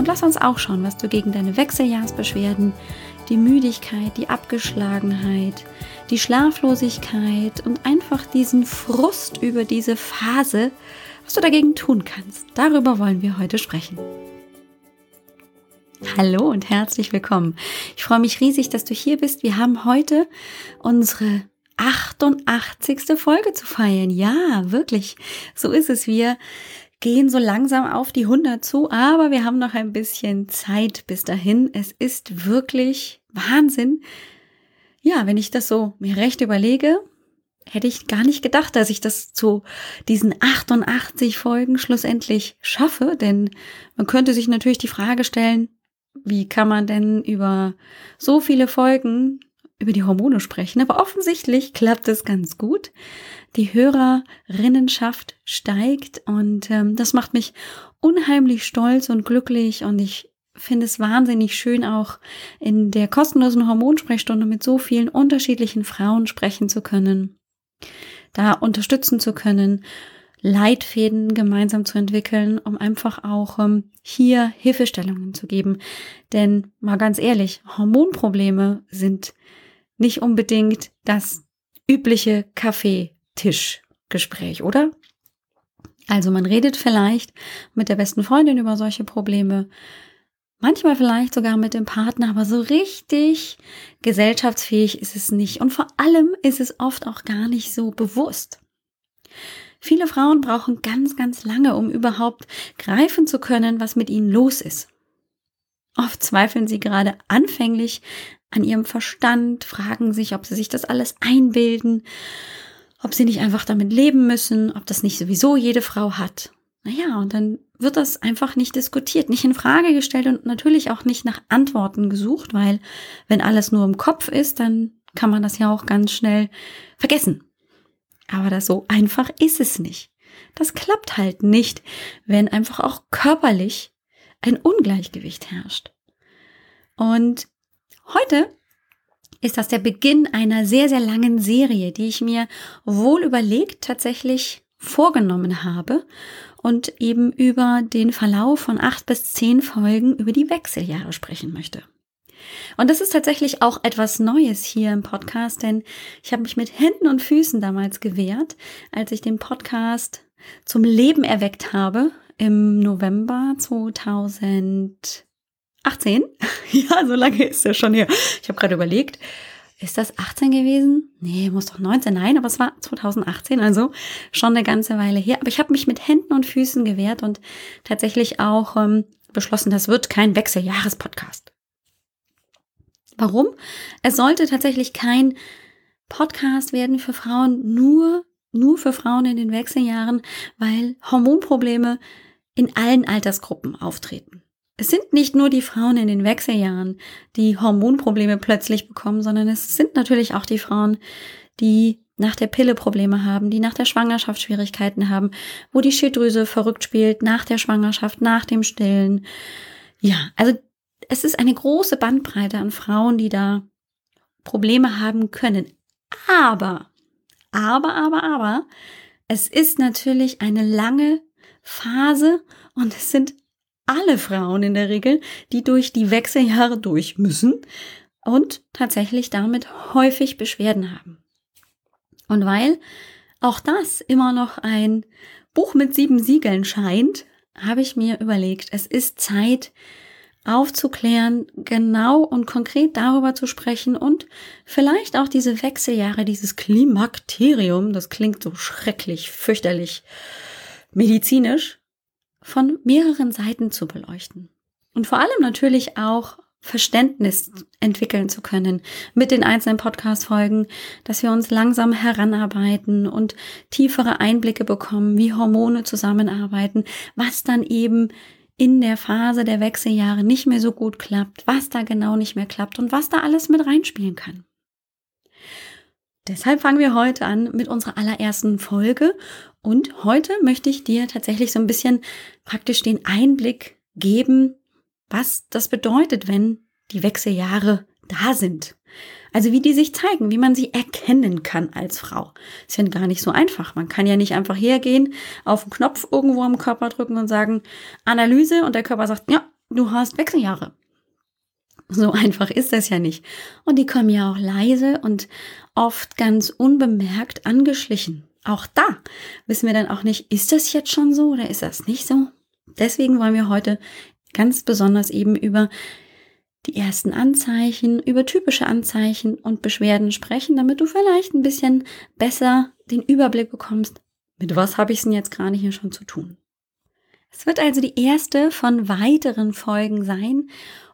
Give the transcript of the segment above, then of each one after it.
Und lass uns auch schauen, was du gegen deine Wechseljahrsbeschwerden, die Müdigkeit, die Abgeschlagenheit, die Schlaflosigkeit und einfach diesen Frust über diese Phase, was du dagegen tun kannst. Darüber wollen wir heute sprechen. Hallo und herzlich willkommen. Ich freue mich riesig, dass du hier bist. Wir haben heute unsere 88. Folge zu feiern. Ja, wirklich. So ist es. Wir gehen so langsam auf die 100 zu, aber wir haben noch ein bisschen Zeit bis dahin. Es ist wirklich Wahnsinn. Ja, wenn ich das so mir recht überlege, hätte ich gar nicht gedacht, dass ich das zu diesen 88 Folgen schlussendlich schaffe, denn man könnte sich natürlich die Frage stellen, wie kann man denn über so viele Folgen über die Hormone sprechen, aber offensichtlich klappt es ganz gut. Die Hörerinnenschaft steigt und ähm, das macht mich unheimlich stolz und glücklich und ich finde es wahnsinnig schön, auch in der kostenlosen Hormonsprechstunde mit so vielen unterschiedlichen Frauen sprechen zu können, da unterstützen zu können, Leitfäden gemeinsam zu entwickeln, um einfach auch ähm, hier Hilfestellungen zu geben. Denn mal ganz ehrlich, Hormonprobleme sind nicht unbedingt das übliche Kaffeetischgespräch, oder? Also man redet vielleicht mit der besten Freundin über solche Probleme, manchmal vielleicht sogar mit dem Partner, aber so richtig gesellschaftsfähig ist es nicht. Und vor allem ist es oft auch gar nicht so bewusst. Viele Frauen brauchen ganz, ganz lange, um überhaupt greifen zu können, was mit ihnen los ist. Oft zweifeln sie gerade anfänglich an ihrem Verstand, fragen sich, ob sie sich das alles einbilden, ob sie nicht einfach damit leben müssen, ob das nicht sowieso jede Frau hat. Naja, und dann wird das einfach nicht diskutiert, nicht in Frage gestellt und natürlich auch nicht nach Antworten gesucht, weil wenn alles nur im Kopf ist, dann kann man das ja auch ganz schnell vergessen. Aber das so einfach ist es nicht. Das klappt halt nicht, wenn einfach auch körperlich ein Ungleichgewicht herrscht. Und Heute ist das der Beginn einer sehr, sehr langen Serie, die ich mir wohl überlegt tatsächlich vorgenommen habe und eben über den Verlauf von acht bis zehn Folgen über die Wechseljahre sprechen möchte. Und das ist tatsächlich auch etwas Neues hier im Podcast, denn ich habe mich mit Händen und Füßen damals gewehrt, als ich den Podcast zum Leben erweckt habe im November 2000 18? ja, so lange ist er schon her. Ich habe gerade überlegt, ist das 18 gewesen? Nee, muss doch 19. Nein, aber es war 2018, also schon eine ganze Weile her. Aber ich habe mich mit Händen und Füßen gewehrt und tatsächlich auch ähm, beschlossen, das wird kein Wechseljahres-Podcast. Warum? Es sollte tatsächlich kein Podcast werden für Frauen, nur, nur für Frauen in den Wechseljahren, weil Hormonprobleme in allen Altersgruppen auftreten. Es sind nicht nur die Frauen in den Wechseljahren, die Hormonprobleme plötzlich bekommen, sondern es sind natürlich auch die Frauen, die nach der Pille Probleme haben, die nach der Schwangerschaft Schwierigkeiten haben, wo die Schilddrüse verrückt spielt, nach der Schwangerschaft, nach dem Stillen. Ja, also es ist eine große Bandbreite an Frauen, die da Probleme haben können. Aber, aber, aber, aber, es ist natürlich eine lange Phase und es sind alle Frauen in der Regel, die durch die Wechseljahre durch müssen und tatsächlich damit häufig Beschwerden haben. Und weil auch das immer noch ein Buch mit sieben Siegeln scheint, habe ich mir überlegt, es ist Zeit aufzuklären, genau und konkret darüber zu sprechen und vielleicht auch diese Wechseljahre, dieses Klimakterium, das klingt so schrecklich, fürchterlich medizinisch, von mehreren Seiten zu beleuchten. Und vor allem natürlich auch Verständnis entwickeln zu können mit den einzelnen Podcast-Folgen, dass wir uns langsam heranarbeiten und tiefere Einblicke bekommen, wie Hormone zusammenarbeiten, was dann eben in der Phase der Wechseljahre nicht mehr so gut klappt, was da genau nicht mehr klappt und was da alles mit reinspielen kann. Deshalb fangen wir heute an mit unserer allerersten Folge und heute möchte ich dir tatsächlich so ein bisschen praktisch den Einblick geben, was das bedeutet, wenn die Wechseljahre da sind. Also wie die sich zeigen, wie man sie erkennen kann als Frau. Ist ja gar nicht so einfach. Man kann ja nicht einfach hergehen, auf den Knopf irgendwo am Körper drücken und sagen, Analyse und der Körper sagt, ja, du hast Wechseljahre. So einfach ist das ja nicht. Und die kommen ja auch leise und oft ganz unbemerkt angeschlichen. Auch da wissen wir dann auch nicht, ist das jetzt schon so oder ist das nicht so? Deswegen wollen wir heute ganz besonders eben über die ersten Anzeichen, über typische Anzeichen und Beschwerden sprechen, damit du vielleicht ein bisschen besser den Überblick bekommst, mit was habe ich es denn jetzt gerade hier schon zu tun. Es wird also die erste von weiteren Folgen sein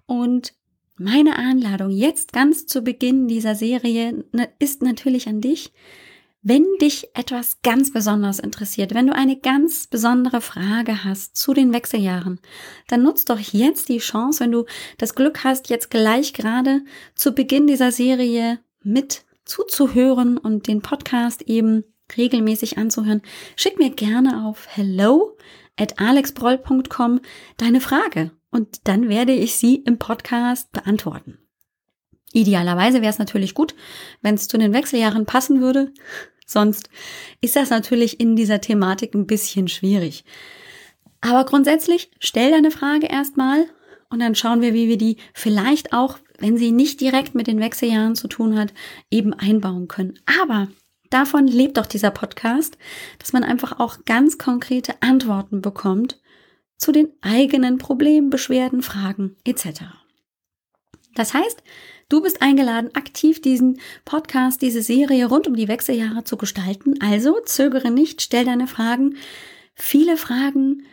und meine Einladung jetzt ganz zu Beginn dieser Serie ist natürlich an dich, wenn dich etwas ganz besonders interessiert, wenn du eine ganz besondere Frage hast zu den Wechseljahren, dann nutzt doch jetzt die Chance, wenn du das Glück hast, jetzt gleich gerade zu Beginn dieser Serie mit zuzuhören und den Podcast eben regelmäßig anzuhören. Schick mir gerne auf hello at alexbroll.com deine Frage und dann werde ich sie im Podcast beantworten. Idealerweise wäre es natürlich gut, wenn es zu den Wechseljahren passen würde. Sonst ist das natürlich in dieser Thematik ein bisschen schwierig. Aber grundsätzlich stell deine Frage erstmal und dann schauen wir, wie wir die vielleicht auch, wenn sie nicht direkt mit den Wechseljahren zu tun hat, eben einbauen können. Aber davon lebt doch dieser Podcast, dass man einfach auch ganz konkrete Antworten bekommt zu den eigenen Problemen, Beschwerden, Fragen etc. Das heißt, Du bist eingeladen, aktiv diesen Podcast, diese Serie rund um die Wechseljahre zu gestalten. Also zögere nicht, stell deine Fragen. Viele Fragen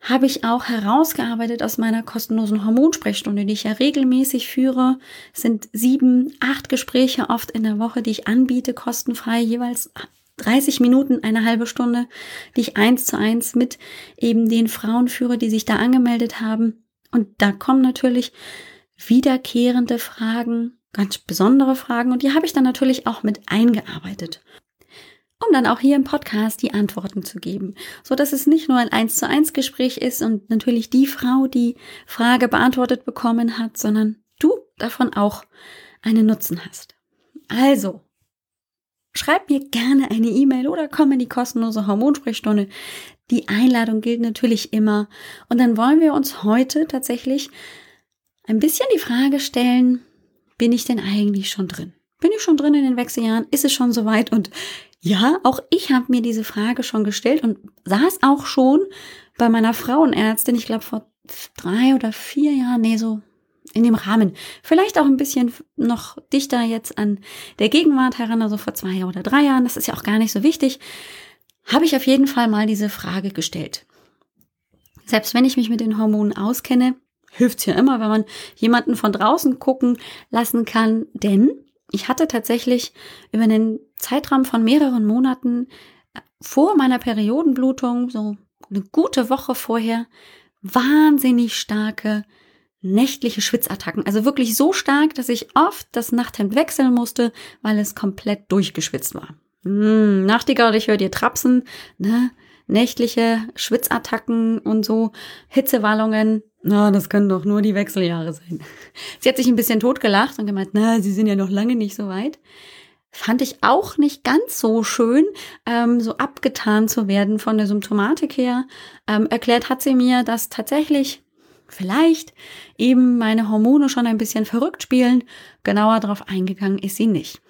habe ich auch herausgearbeitet aus meiner kostenlosen Hormonsprechstunde, die ich ja regelmäßig führe. Es sind sieben, acht Gespräche oft in der Woche, die ich anbiete, kostenfrei, jeweils 30 Minuten, eine halbe Stunde, die ich eins zu eins mit eben den Frauen führe, die sich da angemeldet haben. Und da kommen natürlich wiederkehrende Fragen, ganz besondere Fragen und die habe ich dann natürlich auch mit eingearbeitet. Um dann auch hier im Podcast die Antworten zu geben, so dass es nicht nur ein eins zu eins Gespräch ist und natürlich die Frau die Frage beantwortet bekommen hat, sondern du davon auch einen Nutzen hast. Also, schreib mir gerne eine E-Mail oder komm in die kostenlose Hormonsprechstunde. Die Einladung gilt natürlich immer. Und dann wollen wir uns heute tatsächlich ein bisschen die Frage stellen, bin ich denn eigentlich schon drin? Bin ich schon drin in den Wechseljahren? Ist es schon soweit? Und ja, auch ich habe mir diese Frage schon gestellt und saß auch schon bei meiner Frauenärztin, ich glaube vor drei oder vier Jahren, nee, so in dem Rahmen. Vielleicht auch ein bisschen noch dichter jetzt an der Gegenwart heran, also vor zwei oder drei Jahren, das ist ja auch gar nicht so wichtig, habe ich auf jeden Fall mal diese Frage gestellt. Selbst wenn ich mich mit den Hormonen auskenne, hilft ja immer, wenn man jemanden von draußen gucken lassen kann. Denn ich hatte tatsächlich über einen Zeitraum von mehreren Monaten äh, vor meiner Periodenblutung, so eine gute Woche vorher, wahnsinnig starke nächtliche Schwitzattacken. Also wirklich so stark, dass ich oft das Nachthemd wechseln musste, weil es komplett durchgeschwitzt war. Hm, Nachtigall, ich höre dir trapsen, ne? Nächtliche Schwitzattacken und so, Hitzewallungen, na, das können doch nur die Wechseljahre sein. Sie hat sich ein bisschen totgelacht und gemeint, na, sie sind ja noch lange nicht so weit. Fand ich auch nicht ganz so schön, ähm, so abgetan zu werden von der Symptomatik her. Ähm, erklärt hat sie mir, dass tatsächlich vielleicht eben meine Hormone schon ein bisschen verrückt spielen. Genauer darauf eingegangen ist sie nicht.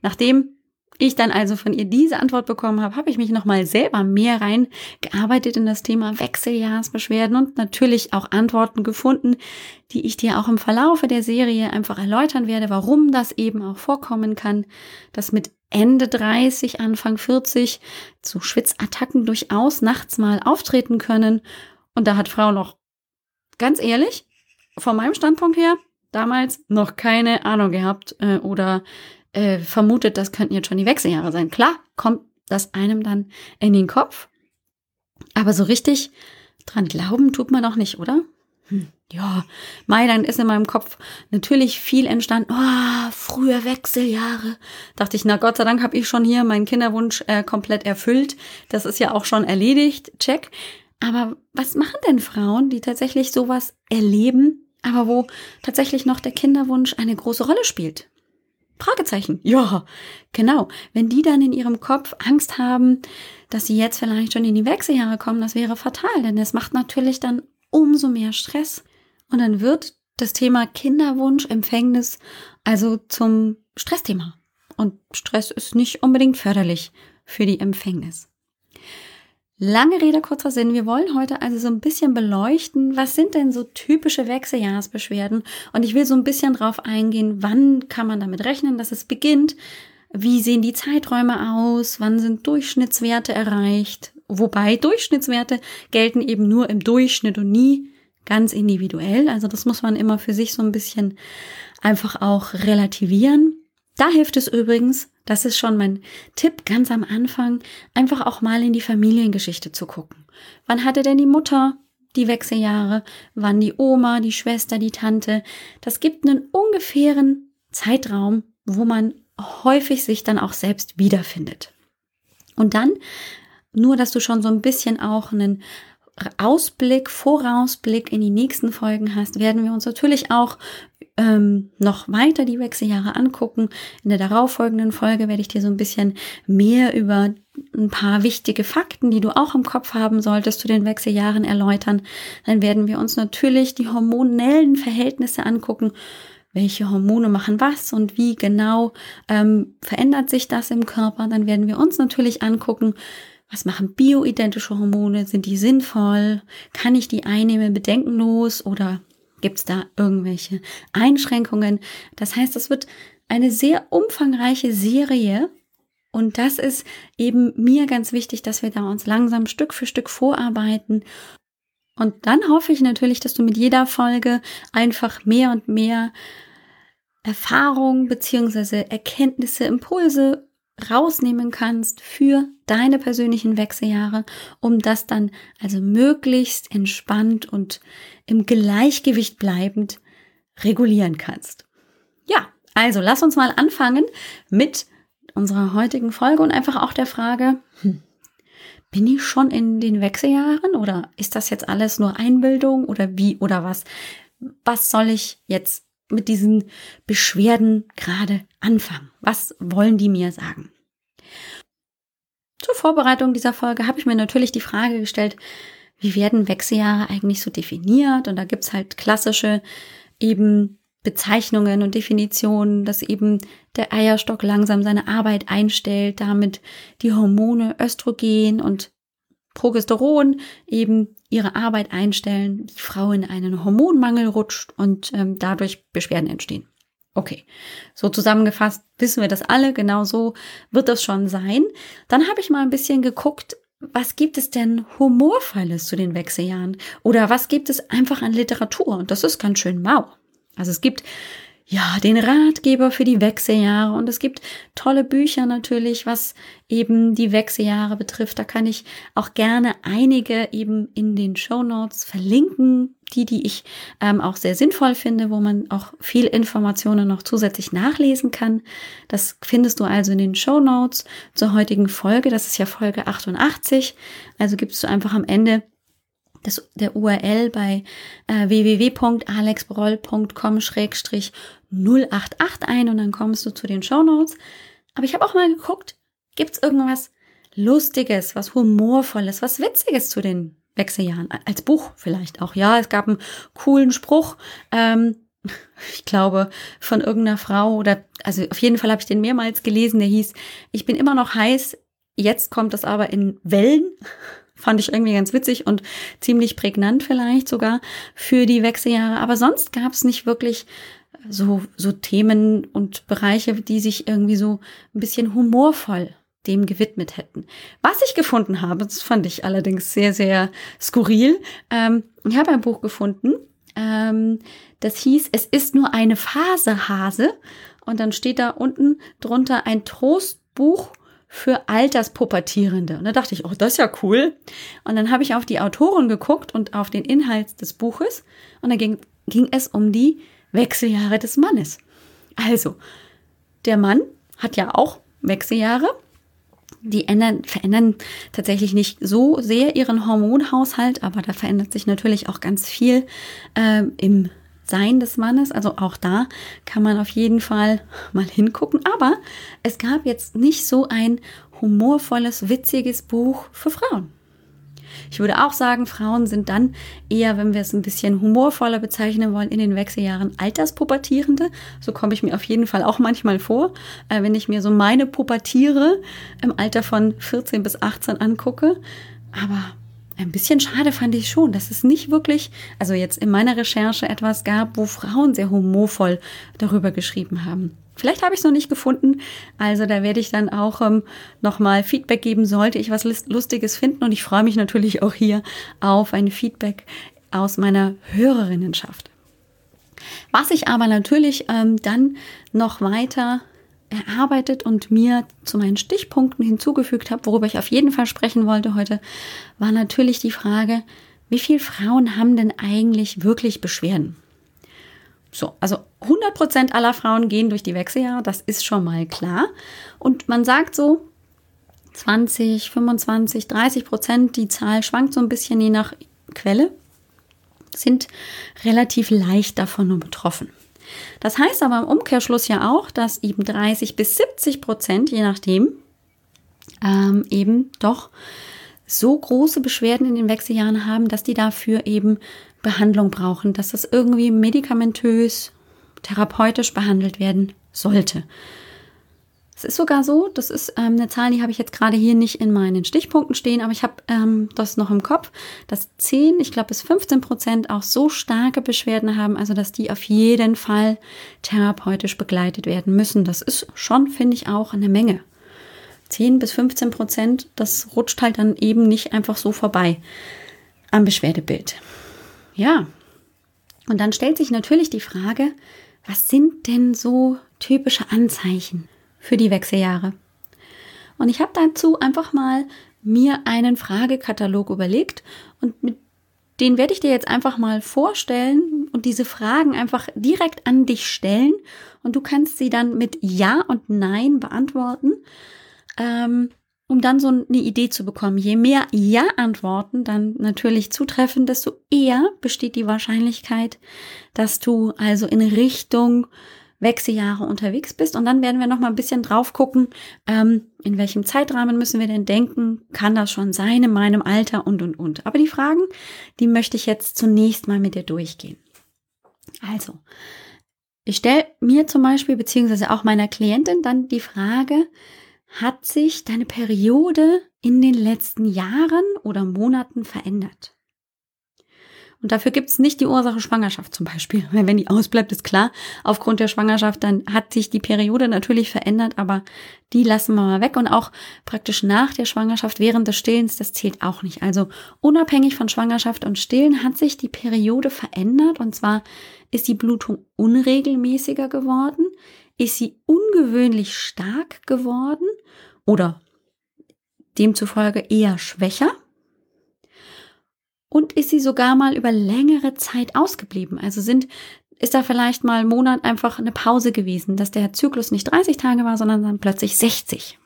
Nachdem ich dann also von ihr diese Antwort bekommen habe, habe ich mich nochmal selber mehr reingearbeitet in das Thema Wechseljahrsbeschwerden und natürlich auch Antworten gefunden, die ich dir auch im Verlaufe der Serie einfach erläutern werde, warum das eben auch vorkommen kann, dass mit Ende 30, Anfang 40 zu Schwitzattacken durchaus nachts mal auftreten können. Und da hat Frau noch, ganz ehrlich, von meinem Standpunkt her, damals noch keine Ahnung gehabt äh, oder äh, vermutet, das könnten jetzt schon die Wechseljahre sein. Klar, kommt das einem dann in den Kopf. Aber so richtig Dran glauben tut man doch nicht, oder? Hm, ja, Mai, dann ist in meinem Kopf natürlich viel entstanden. Oh, frühe Wechseljahre. Dachte ich, na Gott sei Dank habe ich schon hier meinen Kinderwunsch äh, komplett erfüllt. Das ist ja auch schon erledigt. Check. Aber was machen denn Frauen, die tatsächlich sowas erleben, aber wo tatsächlich noch der Kinderwunsch eine große Rolle spielt? Fragezeichen. Ja, genau. Wenn die dann in ihrem Kopf Angst haben, dass sie jetzt vielleicht schon in die Wechseljahre kommen, das wäre fatal, denn es macht natürlich dann umso mehr Stress. Und dann wird das Thema Kinderwunsch, Empfängnis also zum Stressthema. Und Stress ist nicht unbedingt förderlich für die Empfängnis. Lange Rede, kurzer Sinn. Wir wollen heute also so ein bisschen beleuchten, was sind denn so typische Wechseljahresbeschwerden? Und ich will so ein bisschen drauf eingehen, wann kann man damit rechnen, dass es beginnt? Wie sehen die Zeiträume aus? Wann sind Durchschnittswerte erreicht? Wobei Durchschnittswerte gelten eben nur im Durchschnitt und nie ganz individuell. Also das muss man immer für sich so ein bisschen einfach auch relativieren. Da hilft es übrigens, das ist schon mein Tipp ganz am Anfang, einfach auch mal in die Familiengeschichte zu gucken. Wann hatte denn die Mutter die Wechseljahre? Wann die Oma, die Schwester, die Tante? Das gibt einen ungefähren Zeitraum, wo man häufig sich dann auch selbst wiederfindet. Und dann, nur dass du schon so ein bisschen auch einen Ausblick, Vorausblick in die nächsten Folgen hast, werden wir uns natürlich auch ähm, noch weiter die Wechseljahre angucken. In der darauffolgenden Folge werde ich dir so ein bisschen mehr über ein paar wichtige Fakten, die du auch im Kopf haben solltest, zu den Wechseljahren erläutern. Dann werden wir uns natürlich die hormonellen Verhältnisse angucken. Welche Hormone machen was und wie genau ähm, verändert sich das im Körper? Dann werden wir uns natürlich angucken, was machen bioidentische Hormone? Sind die sinnvoll? Kann ich die einnehmen bedenkenlos oder Gibt es da irgendwelche Einschränkungen? Das heißt, es wird eine sehr umfangreiche Serie. Und das ist eben mir ganz wichtig, dass wir da uns langsam Stück für Stück vorarbeiten. Und dann hoffe ich natürlich, dass du mit jeder Folge einfach mehr und mehr Erfahrung beziehungsweise Erkenntnisse, Impulse rausnehmen kannst für deine persönlichen Wechseljahre, um das dann also möglichst entspannt und im Gleichgewicht bleibend regulieren kannst. Ja, also lass uns mal anfangen mit unserer heutigen Folge und einfach auch der Frage, hm, bin ich schon in den Wechseljahren oder ist das jetzt alles nur Einbildung oder wie oder was? Was soll ich jetzt mit diesen Beschwerden gerade anfangen? Was wollen die mir sagen? Zur Vorbereitung dieser Folge habe ich mir natürlich die Frage gestellt, wie werden Wechseljahre eigentlich so definiert? Und da gibt's halt klassische eben Bezeichnungen und Definitionen, dass eben der Eierstock langsam seine Arbeit einstellt, damit die Hormone Östrogen und Progesteron eben ihre Arbeit einstellen, die Frau in einen Hormonmangel rutscht und ähm, dadurch Beschwerden entstehen. Okay, so zusammengefasst wissen wir das alle, genau so wird das schon sein. Dann habe ich mal ein bisschen geguckt, was gibt es denn Humorvolles zu den Wechseljahren? Oder was gibt es einfach an Literatur? Und das ist ganz schön mau. Also es gibt ja, den Ratgeber für die Wechseljahre und es gibt tolle Bücher natürlich, was eben die Wechseljahre betrifft. Da kann ich auch gerne einige eben in den Show Notes verlinken, die, die ich ähm, auch sehr sinnvoll finde, wo man auch viel Informationen noch zusätzlich nachlesen kann. Das findest du also in den Show Notes zur heutigen Folge. Das ist ja Folge 88. Also gibst du einfach am Ende das, der URL bei äh, www.alexbroll.com-088 ein und dann kommst du zu den Show Notes. Aber ich habe auch mal geguckt, gibt's irgendwas Lustiges, was Humorvolles, was Witziges zu den Wechseljahren? Als Buch vielleicht auch. Ja, es gab einen coolen Spruch. Ähm, ich glaube, von irgendeiner Frau oder, also auf jeden Fall habe ich den mehrmals gelesen, der hieß, ich bin immer noch heiß, jetzt kommt es aber in Wellen. Fand ich irgendwie ganz witzig und ziemlich prägnant vielleicht sogar für die Wechseljahre. Aber sonst gab es nicht wirklich so, so Themen und Bereiche, die sich irgendwie so ein bisschen humorvoll dem gewidmet hätten. Was ich gefunden habe, das fand ich allerdings sehr, sehr skurril. Ähm, ich habe ein Buch gefunden, ähm, das hieß, es ist nur eine Phase, Hase. Und dann steht da unten drunter ein Trostbuch für Alterspubertierende. Und da dachte ich, oh, das ist ja cool. Und dann habe ich auf die Autoren geguckt und auf den Inhalt des Buches. Und da ging, ging es um die Wechseljahre des Mannes. Also, der Mann hat ja auch Wechseljahre. Die ändern, verändern tatsächlich nicht so sehr ihren Hormonhaushalt, aber da verändert sich natürlich auch ganz viel äh, im sein des Mannes. Also auch da kann man auf jeden Fall mal hingucken. Aber es gab jetzt nicht so ein humorvolles, witziges Buch für Frauen. Ich würde auch sagen, Frauen sind dann eher, wenn wir es ein bisschen humorvoller bezeichnen wollen, in den Wechseljahren Alterspubertierende. So komme ich mir auf jeden Fall auch manchmal vor, äh, wenn ich mir so meine Pubertiere im Alter von 14 bis 18 angucke. Aber ein bisschen schade fand ich schon, dass es nicht wirklich, also jetzt in meiner Recherche etwas gab, wo Frauen sehr humorvoll darüber geschrieben haben. Vielleicht habe ich es noch nicht gefunden, also da werde ich dann auch ähm, nochmal Feedback geben, sollte ich was Lustiges finden. Und ich freue mich natürlich auch hier auf ein Feedback aus meiner Hörerinnenschaft. Was ich aber natürlich ähm, dann noch weiter erarbeitet und mir zu meinen Stichpunkten hinzugefügt habe, worüber ich auf jeden Fall sprechen wollte heute, war natürlich die Frage, wie viele Frauen haben denn eigentlich wirklich Beschwerden? So, also 100 Prozent aller Frauen gehen durch die Wechseljahre, das ist schon mal klar. Und man sagt so, 20, 25, 30 Prozent, die Zahl schwankt so ein bisschen je nach Quelle, sind relativ leicht davon nur betroffen. Das heißt aber im Umkehrschluss ja auch, dass eben 30 bis 70 Prozent, je nachdem, ähm, eben doch so große Beschwerden in den Wechseljahren haben, dass die dafür eben Behandlung brauchen, dass das irgendwie medikamentös, therapeutisch behandelt werden sollte. Es ist sogar so, das ist ähm, eine Zahl, die habe ich jetzt gerade hier nicht in meinen Stichpunkten stehen, aber ich habe ähm, das noch im Kopf, dass 10, ich glaube bis 15 Prozent auch so starke Beschwerden haben, also dass die auf jeden Fall therapeutisch begleitet werden müssen. Das ist schon, finde ich, auch eine Menge. 10 bis 15 Prozent, das rutscht halt dann eben nicht einfach so vorbei am Beschwerdebild. Ja, und dann stellt sich natürlich die Frage, was sind denn so typische Anzeichen für die Wechseljahre. Und ich habe dazu einfach mal mir einen Fragekatalog überlegt und mit den werde ich dir jetzt einfach mal vorstellen und diese Fragen einfach direkt an dich stellen und du kannst sie dann mit Ja und Nein beantworten, ähm, um dann so eine Idee zu bekommen. Je mehr Ja-Antworten dann natürlich zutreffen, desto eher besteht die Wahrscheinlichkeit, dass du also in Richtung Wechseljahre unterwegs bist. Und dann werden wir noch mal ein bisschen drauf gucken, ähm, in welchem Zeitrahmen müssen wir denn denken? Kann das schon sein in meinem Alter und, und, und. Aber die Fragen, die möchte ich jetzt zunächst mal mit dir durchgehen. Also, ich stelle mir zum Beispiel, beziehungsweise auch meiner Klientin dann die Frage, hat sich deine Periode in den letzten Jahren oder Monaten verändert? Und dafür gibt es nicht die Ursache Schwangerschaft zum Beispiel. Wenn die ausbleibt, ist klar, aufgrund der Schwangerschaft, dann hat sich die Periode natürlich verändert, aber die lassen wir mal weg. Und auch praktisch nach der Schwangerschaft, während des Stillens, das zählt auch nicht. Also unabhängig von Schwangerschaft und Stillen hat sich die Periode verändert. Und zwar ist die Blutung unregelmäßiger geworden, ist sie ungewöhnlich stark geworden oder demzufolge eher schwächer und ist sie sogar mal über längere Zeit ausgeblieben. Also sind, ist da vielleicht mal einen Monat einfach eine Pause gewesen, dass der Zyklus nicht 30 Tage war, sondern dann plötzlich 60.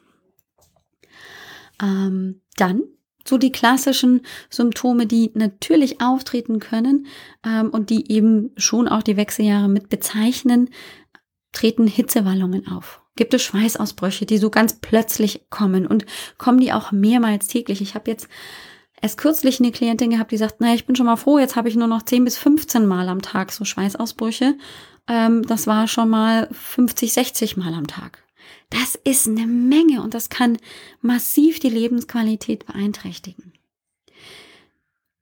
Ähm, dann so die klassischen Symptome, die natürlich auftreten können ähm, und die eben schon auch die Wechseljahre mit bezeichnen, treten Hitzewallungen auf. Gibt es Schweißausbrüche, die so ganz plötzlich kommen und kommen die auch mehrmals täglich. Ich habe jetzt erst kürzlich eine Klientin gehabt, die sagt, naja, ich bin schon mal froh, jetzt habe ich nur noch 10 bis 15 Mal am Tag so Schweißausbrüche. Ähm, das war schon mal 50, 60 Mal am Tag. Das ist eine Menge und das kann massiv die Lebensqualität beeinträchtigen.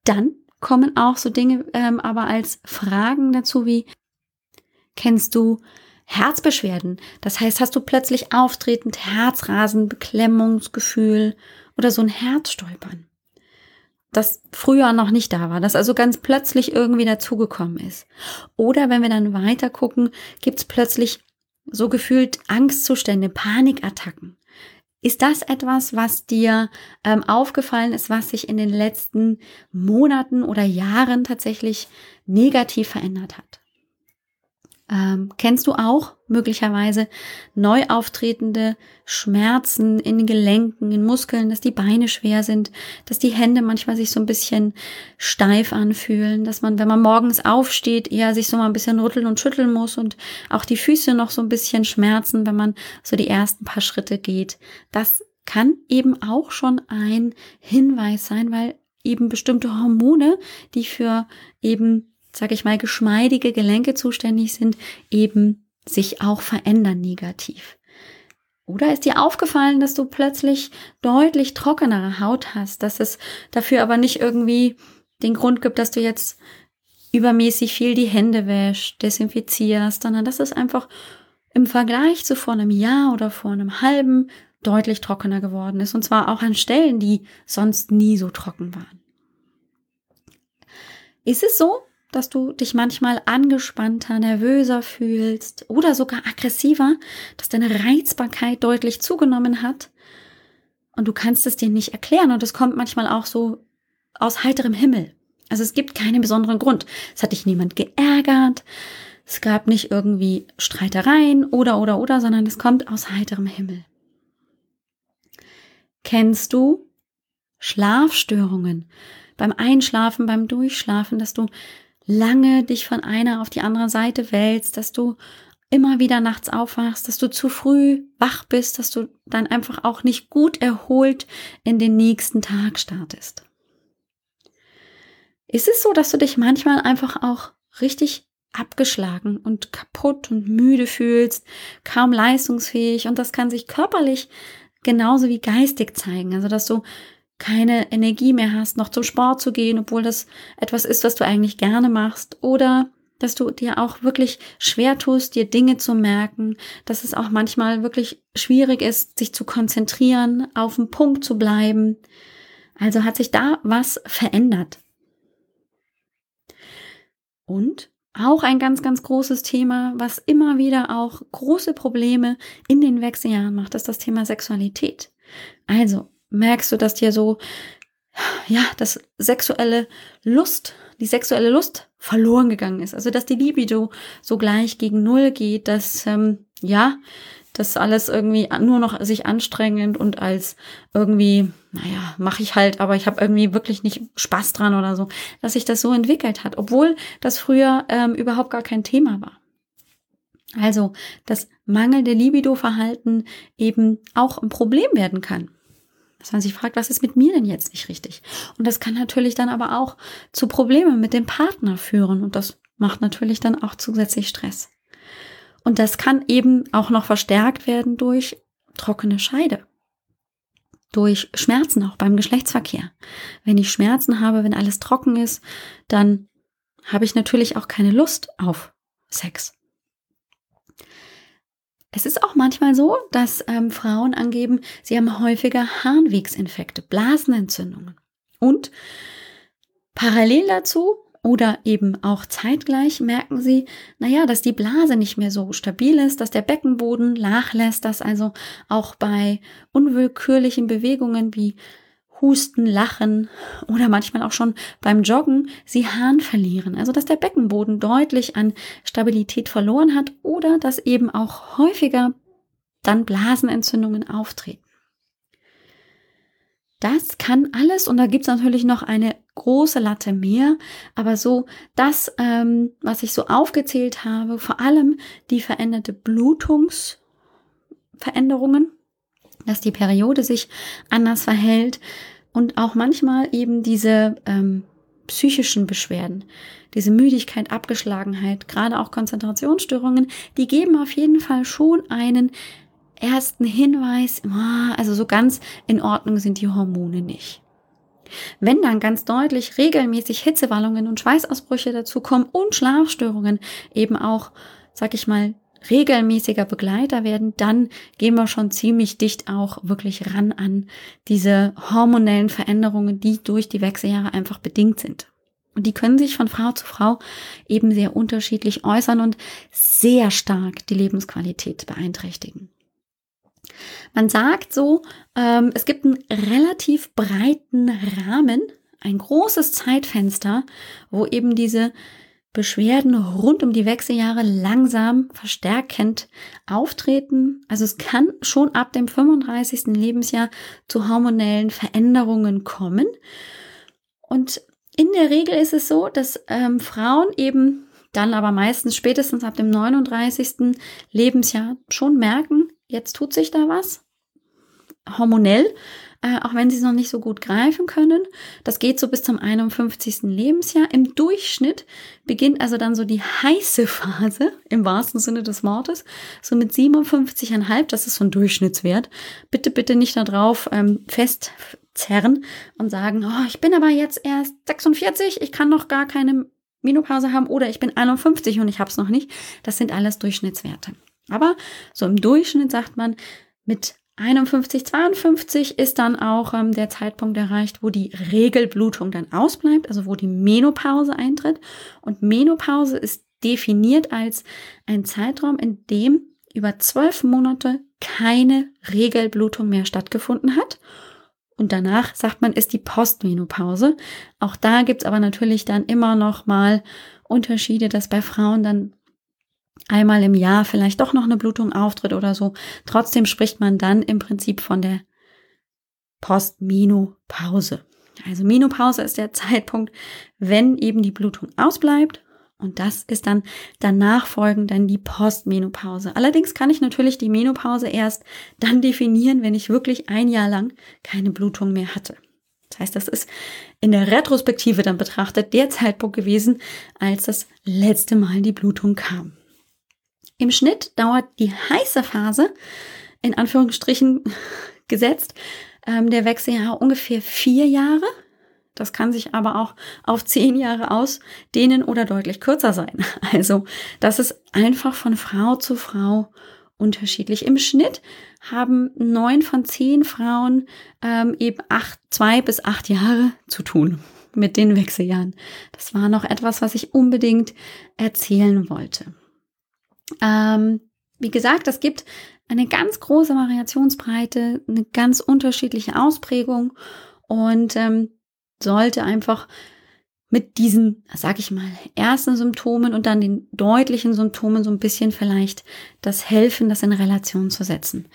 Dann kommen auch so Dinge ähm, aber als Fragen dazu wie, kennst du Herzbeschwerden? Das heißt, hast du plötzlich auftretend Herzrasen, Beklemmungsgefühl oder so ein Herzstolpern? Das früher noch nicht da war, das also ganz plötzlich irgendwie dazugekommen ist. Oder wenn wir dann weiter gucken, gibt es plötzlich so gefühlt Angstzustände, Panikattacken. Ist das etwas, was dir ähm, aufgefallen ist, was sich in den letzten Monaten oder Jahren tatsächlich negativ verändert hat? Ähm, kennst du auch möglicherweise neu auftretende Schmerzen in Gelenken, in Muskeln, dass die Beine schwer sind, dass die Hände manchmal sich so ein bisschen steif anfühlen, dass man, wenn man morgens aufsteht, eher sich so mal ein bisschen rütteln und schütteln muss und auch die Füße noch so ein bisschen schmerzen, wenn man so die ersten paar Schritte geht. Das kann eben auch schon ein Hinweis sein, weil eben bestimmte Hormone, die für eben sage ich mal, geschmeidige Gelenke zuständig sind, eben sich auch verändern negativ. Oder ist dir aufgefallen, dass du plötzlich deutlich trockenere Haut hast, dass es dafür aber nicht irgendwie den Grund gibt, dass du jetzt übermäßig viel die Hände wäschst, desinfizierst, sondern dass es einfach im Vergleich zu vor einem Jahr oder vor einem halben deutlich trockener geworden ist. Und zwar auch an Stellen, die sonst nie so trocken waren. Ist es so, dass du dich manchmal angespannter, nervöser fühlst oder sogar aggressiver, dass deine Reizbarkeit deutlich zugenommen hat und du kannst es dir nicht erklären und es kommt manchmal auch so aus heiterem Himmel. Also es gibt keinen besonderen Grund. Es hat dich niemand geärgert, es gab nicht irgendwie Streitereien oder oder oder, sondern es kommt aus heiterem Himmel. Kennst du Schlafstörungen beim Einschlafen, beim Durchschlafen, dass du lange dich von einer auf die andere Seite wälzt, dass du immer wieder nachts aufwachst, dass du zu früh wach bist, dass du dann einfach auch nicht gut erholt in den nächsten Tag startest. Ist es so, dass du dich manchmal einfach auch richtig abgeschlagen und kaputt und müde fühlst, kaum leistungsfähig und das kann sich körperlich genauso wie geistig zeigen. Also, dass du keine Energie mehr hast, noch zum Sport zu gehen, obwohl das etwas ist, was du eigentlich gerne machst. Oder dass du dir auch wirklich schwer tust, dir Dinge zu merken, dass es auch manchmal wirklich schwierig ist, sich zu konzentrieren, auf dem Punkt zu bleiben. Also hat sich da was verändert. Und auch ein ganz, ganz großes Thema, was immer wieder auch große Probleme in den Wechseljahren macht, ist das Thema Sexualität. Also merkst du, dass dir so, ja, das sexuelle Lust, die sexuelle Lust verloren gegangen ist. Also, dass die Libido so gleich gegen Null geht, dass, ähm, ja, das alles irgendwie nur noch sich anstrengend und als irgendwie, naja, mache ich halt, aber ich habe irgendwie wirklich nicht Spaß dran oder so, dass sich das so entwickelt hat, obwohl das früher ähm, überhaupt gar kein Thema war. Also, dass mangelnde Libido-Verhalten eben auch ein Problem werden kann dass man sich fragt, was ist mit mir denn jetzt nicht richtig? Und das kann natürlich dann aber auch zu Problemen mit dem Partner führen und das macht natürlich dann auch zusätzlich Stress. Und das kann eben auch noch verstärkt werden durch trockene Scheide. Durch Schmerzen auch beim Geschlechtsverkehr. Wenn ich Schmerzen habe, wenn alles trocken ist, dann habe ich natürlich auch keine Lust auf Sex. Es ist auch manchmal so, dass ähm, Frauen angeben, sie haben häufiger Harnwegsinfekte, Blasenentzündungen. Und parallel dazu oder eben auch zeitgleich merken sie, naja, dass die Blase nicht mehr so stabil ist, dass der Beckenboden nachlässt, dass also auch bei unwillkürlichen Bewegungen wie Husten, Lachen oder manchmal auch schon beim Joggen sie Harn verlieren. Also dass der Beckenboden deutlich an Stabilität verloren hat oder dass eben auch häufiger dann Blasenentzündungen auftreten. Das kann alles und da gibt es natürlich noch eine große Latte mehr, aber so das, ähm, was ich so aufgezählt habe, vor allem die veränderte Blutungsveränderungen, dass die Periode sich anders verhält, und auch manchmal eben diese ähm, psychischen Beschwerden, diese Müdigkeit, Abgeschlagenheit, gerade auch Konzentrationsstörungen, die geben auf jeden Fall schon einen ersten Hinweis, ah, also so ganz in Ordnung sind die Hormone nicht. Wenn dann ganz deutlich regelmäßig Hitzewallungen und Schweißausbrüche dazukommen und Schlafstörungen eben auch, sag ich mal, regelmäßiger Begleiter werden, dann gehen wir schon ziemlich dicht auch wirklich ran an diese hormonellen Veränderungen, die durch die Wechseljahre einfach bedingt sind. Und die können sich von Frau zu Frau eben sehr unterschiedlich äußern und sehr stark die Lebensqualität beeinträchtigen. Man sagt so, ähm, es gibt einen relativ breiten Rahmen, ein großes Zeitfenster, wo eben diese Beschwerden rund um die Wechseljahre langsam verstärkend auftreten. Also es kann schon ab dem 35. Lebensjahr zu hormonellen Veränderungen kommen. Und in der Regel ist es so, dass ähm, Frauen eben dann aber meistens spätestens ab dem 39. Lebensjahr schon merken, jetzt tut sich da was. Hormonell, äh, auch wenn sie es noch nicht so gut greifen können. Das geht so bis zum 51. Lebensjahr. Im Durchschnitt beginnt also dann so die heiße Phase, im wahrsten Sinne des Wortes, so mit 57,5, das ist so ein Durchschnittswert. Bitte, bitte nicht darauf ähm, festzerren und sagen, oh, ich bin aber jetzt erst 46, ich kann noch gar keine Menopause haben oder ich bin 51 und ich habe es noch nicht. Das sind alles Durchschnittswerte. Aber so im Durchschnitt sagt man, mit 51, 52 ist dann auch ähm, der Zeitpunkt erreicht, wo die Regelblutung dann ausbleibt, also wo die Menopause eintritt. Und Menopause ist definiert als ein Zeitraum, in dem über zwölf Monate keine Regelblutung mehr stattgefunden hat. Und danach sagt man, ist die Postmenopause. Auch da gibt's aber natürlich dann immer noch mal Unterschiede, dass bei Frauen dann einmal im Jahr vielleicht doch noch eine Blutung auftritt oder so. Trotzdem spricht man dann im Prinzip von der Postmenopause. Also Menopause ist der Zeitpunkt, wenn eben die Blutung ausbleibt. Und das ist dann danach folgend dann die Postmenopause. Allerdings kann ich natürlich die Menopause erst dann definieren, wenn ich wirklich ein Jahr lang keine Blutung mehr hatte. Das heißt, das ist in der Retrospektive dann betrachtet der Zeitpunkt gewesen, als das letzte Mal die Blutung kam. Im Schnitt dauert die heiße Phase, in Anführungsstrichen gesetzt, ähm, der Wechseljahr ungefähr vier Jahre. Das kann sich aber auch auf zehn Jahre ausdehnen oder deutlich kürzer sein. Also das ist einfach von Frau zu Frau unterschiedlich. Im Schnitt haben neun von zehn Frauen ähm, eben acht, zwei bis acht Jahre zu tun mit den Wechseljahren. Das war noch etwas, was ich unbedingt erzählen wollte. Ähm, wie gesagt, es gibt eine ganz große Variationsbreite, eine ganz unterschiedliche Ausprägung und ähm, sollte einfach mit diesen, sag ich mal, ersten Symptomen und dann den deutlichen Symptomen so ein bisschen vielleicht das helfen, das in Relation zu setzen.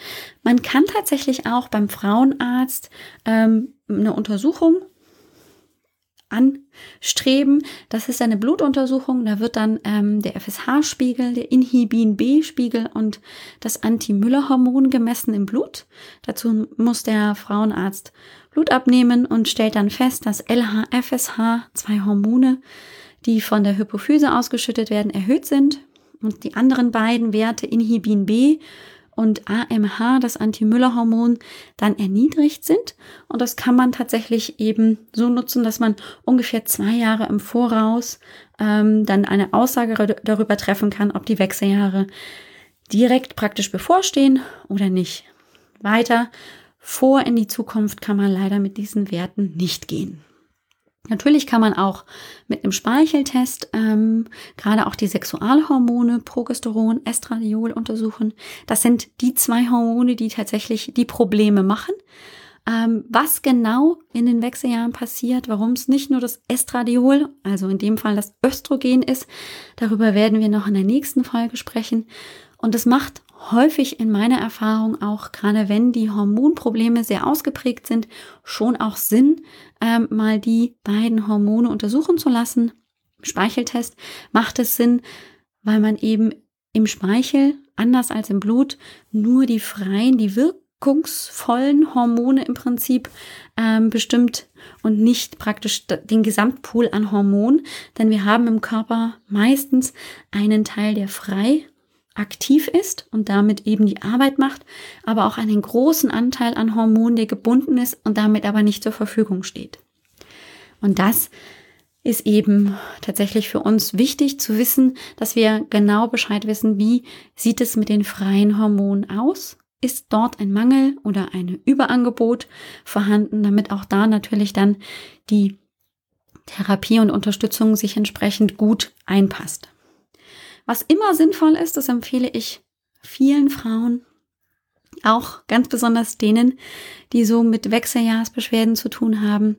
Man kann tatsächlich auch beim Frauenarzt ähm, eine Untersuchung anstreben. Das ist eine Blutuntersuchung. Da wird dann ähm, der FSH-Spiegel, der Inhibin-B-Spiegel und das Anti-Müller-Hormon gemessen im Blut. Dazu muss der Frauenarzt Blut abnehmen und stellt dann fest, dass LH, FSH, zwei Hormone, die von der Hypophyse ausgeschüttet werden, erhöht sind und die anderen beiden Werte Inhibin B und AMH, das Anti-Müller-Hormon, dann erniedrigt sind. Und das kann man tatsächlich eben so nutzen, dass man ungefähr zwei Jahre im Voraus ähm, dann eine Aussage darüber treffen kann, ob die Wechseljahre direkt praktisch bevorstehen oder nicht. Weiter vor in die Zukunft kann man leider mit diesen Werten nicht gehen. Natürlich kann man auch mit einem Speicheltest ähm, gerade auch die Sexualhormone Progesteron, Estradiol untersuchen. Das sind die zwei Hormone, die tatsächlich die Probleme machen. Ähm, was genau in den Wechseljahren passiert, warum es nicht nur das Estradiol, also in dem Fall das Östrogen ist, darüber werden wir noch in der nächsten Folge sprechen. Und es macht häufig in meiner Erfahrung auch, gerade wenn die Hormonprobleme sehr ausgeprägt sind, schon auch Sinn, ähm, mal die beiden Hormone untersuchen zu lassen. Speicheltest macht es Sinn, weil man eben im Speichel, anders als im Blut, nur die freien, die wirkungsvollen Hormone im Prinzip ähm, bestimmt und nicht praktisch den Gesamtpool an Hormonen, denn wir haben im Körper meistens einen Teil, der frei aktiv ist und damit eben die Arbeit macht, aber auch einen großen Anteil an Hormonen, der gebunden ist und damit aber nicht zur Verfügung steht. Und das ist eben tatsächlich für uns wichtig zu wissen, dass wir genau Bescheid wissen, wie sieht es mit den freien Hormonen aus? Ist dort ein Mangel oder ein Überangebot vorhanden, damit auch da natürlich dann die Therapie und Unterstützung sich entsprechend gut einpasst. Was immer sinnvoll ist, das empfehle ich vielen Frauen, auch ganz besonders denen, die so mit Wechseljahrsbeschwerden zu tun haben,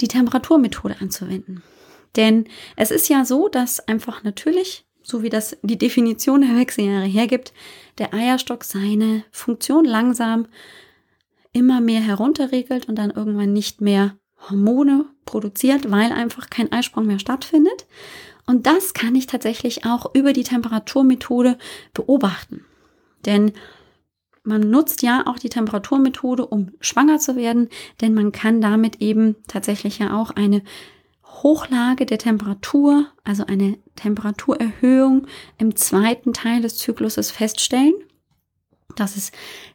die Temperaturmethode anzuwenden. Denn es ist ja so, dass einfach natürlich, so wie das die Definition der Wechseljahre hergibt, der Eierstock seine Funktion langsam immer mehr herunterregelt und dann irgendwann nicht mehr Hormone produziert, weil einfach kein Eisprung mehr stattfindet. Und das kann ich tatsächlich auch über die Temperaturmethode beobachten. Denn man nutzt ja auch die Temperaturmethode, um schwanger zu werden, denn man kann damit eben tatsächlich ja auch eine Hochlage der Temperatur, also eine Temperaturerhöhung im zweiten Teil des Zykluses feststellen. Das ist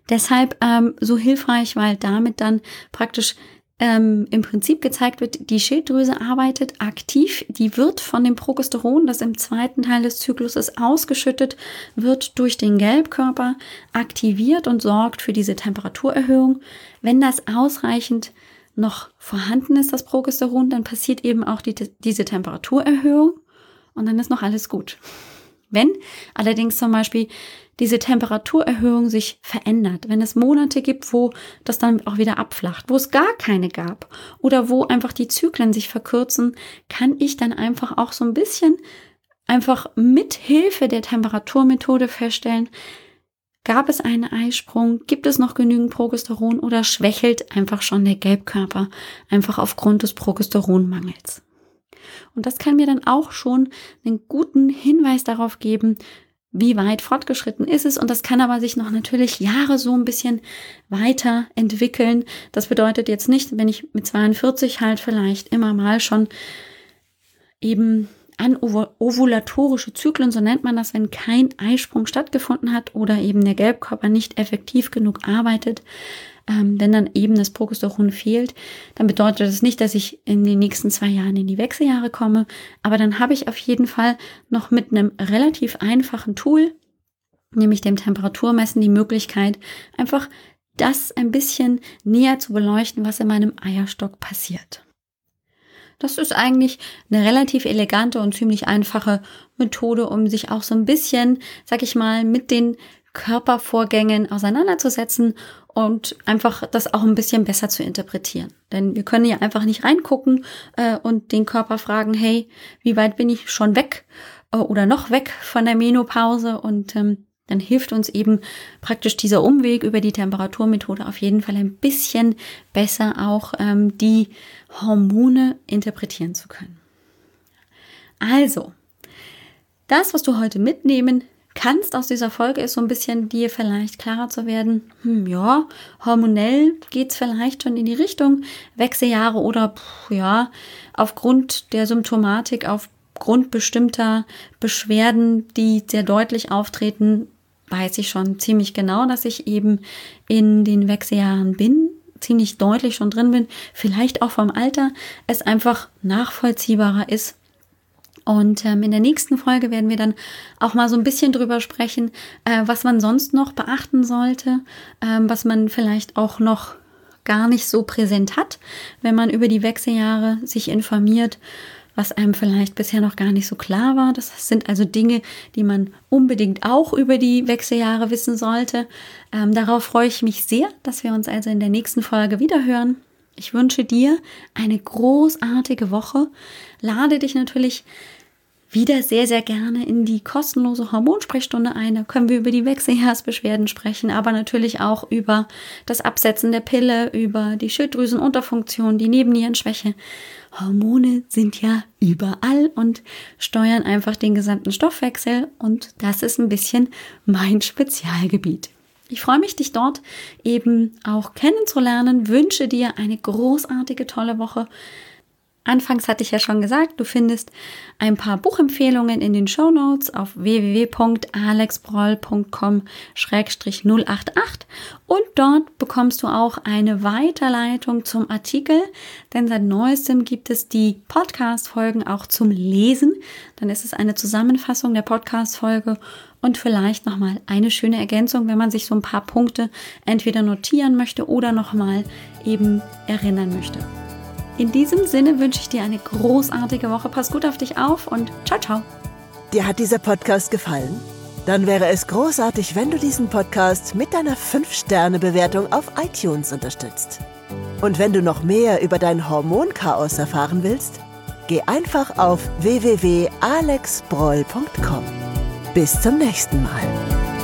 deshalb ähm, so hilfreich, weil damit dann praktisch ähm, im Prinzip gezeigt wird, die Schilddrüse arbeitet aktiv, die wird von dem Progesteron, das im zweiten Teil des Zykluses ausgeschüttet wird, durch den Gelbkörper aktiviert und sorgt für diese Temperaturerhöhung. Wenn das ausreichend noch vorhanden ist, das Progesteron, dann passiert eben auch die, diese Temperaturerhöhung und dann ist noch alles gut. Wenn allerdings zum Beispiel diese Temperaturerhöhung sich verändert, wenn es Monate gibt, wo das dann auch wieder abflacht, wo es gar keine gab oder wo einfach die Zyklen sich verkürzen, kann ich dann einfach auch so ein bisschen einfach mit Hilfe der Temperaturmethode feststellen, gab es einen Eisprung, gibt es noch genügend Progesteron oder schwächelt einfach schon der Gelbkörper einfach aufgrund des Progesteronmangels. Und das kann mir dann auch schon einen guten Hinweis darauf geben, wie weit fortgeschritten ist es. Und das kann aber sich noch natürlich Jahre so ein bisschen weiter entwickeln. Das bedeutet jetzt nicht, wenn ich mit 42 halt vielleicht immer mal schon eben an ovulatorische Zyklen, so nennt man das, wenn kein Eisprung stattgefunden hat oder eben der Gelbkörper nicht effektiv genug arbeitet, ähm, wenn dann eben das Progesteron fehlt, dann bedeutet das nicht, dass ich in den nächsten zwei Jahren in die Wechseljahre komme, aber dann habe ich auf jeden Fall noch mit einem relativ einfachen Tool, nämlich dem Temperaturmessen, die Möglichkeit, einfach das ein bisschen näher zu beleuchten, was in meinem Eierstock passiert. Das ist eigentlich eine relativ elegante und ziemlich einfache Methode, um sich auch so ein bisschen, sag ich mal, mit den Körpervorgängen auseinanderzusetzen und einfach das auch ein bisschen besser zu interpretieren. Denn wir können ja einfach nicht reingucken äh, und den Körper fragen, hey, wie weit bin ich schon weg äh, oder noch weg von der Menopause? Und ähm, dann hilft uns eben praktisch dieser Umweg über die Temperaturmethode auf jeden Fall ein bisschen besser auch ähm, die Hormone interpretieren zu können. Also, das, was du heute mitnehmen kannst aus dieser Folge, ist so ein bisschen dir vielleicht klarer zu werden, hm, ja, hormonell geht's vielleicht schon in die Richtung Wechseljahre oder pff, ja, aufgrund der Symptomatik, aufgrund bestimmter Beschwerden, die sehr deutlich auftreten, weiß ich schon ziemlich genau, dass ich eben in den Wechseljahren bin, ziemlich deutlich schon drin bin, vielleicht auch vom Alter, es einfach nachvollziehbarer ist, und ähm, in der nächsten Folge werden wir dann auch mal so ein bisschen drüber sprechen, äh, was man sonst noch beachten sollte, ähm, was man vielleicht auch noch gar nicht so präsent hat, wenn man über die Wechseljahre sich informiert, was einem vielleicht bisher noch gar nicht so klar war. Das sind also Dinge, die man unbedingt auch über die Wechseljahre wissen sollte. Ähm, darauf freue ich mich sehr, dass wir uns also in der nächsten Folge wieder hören. Ich wünsche dir eine großartige Woche. Lade dich natürlich wieder sehr, sehr gerne in die kostenlose Hormonsprechstunde ein. Da können wir über die Wechseljahrsbeschwerden sprechen, aber natürlich auch über das Absetzen der Pille, über die Schilddrüsenunterfunktion, die Nebennierenschwäche. Hormone sind ja überall und steuern einfach den gesamten Stoffwechsel und das ist ein bisschen mein Spezialgebiet. Ich freue mich, dich dort eben auch kennenzulernen, wünsche dir eine großartige, tolle Woche. Anfangs hatte ich ja schon gesagt, du findest ein paar Buchempfehlungen in den Show Notes auf www.alexbroll.com-088 und dort bekommst du auch eine Weiterleitung zum Artikel, denn seit neuestem gibt es die Podcast-Folgen auch zum Lesen. Dann ist es eine Zusammenfassung der Podcast-Folge und vielleicht nochmal eine schöne Ergänzung, wenn man sich so ein paar Punkte entweder notieren möchte oder nochmal eben erinnern möchte. In diesem Sinne wünsche ich dir eine großartige Woche. Pass gut auf dich auf und ciao, ciao. Dir hat dieser Podcast gefallen? Dann wäre es großartig, wenn du diesen Podcast mit deiner 5-Sterne-Bewertung auf iTunes unterstützt. Und wenn du noch mehr über dein Hormonchaos erfahren willst, geh einfach auf www.alexbroll.com. Bis zum nächsten Mal.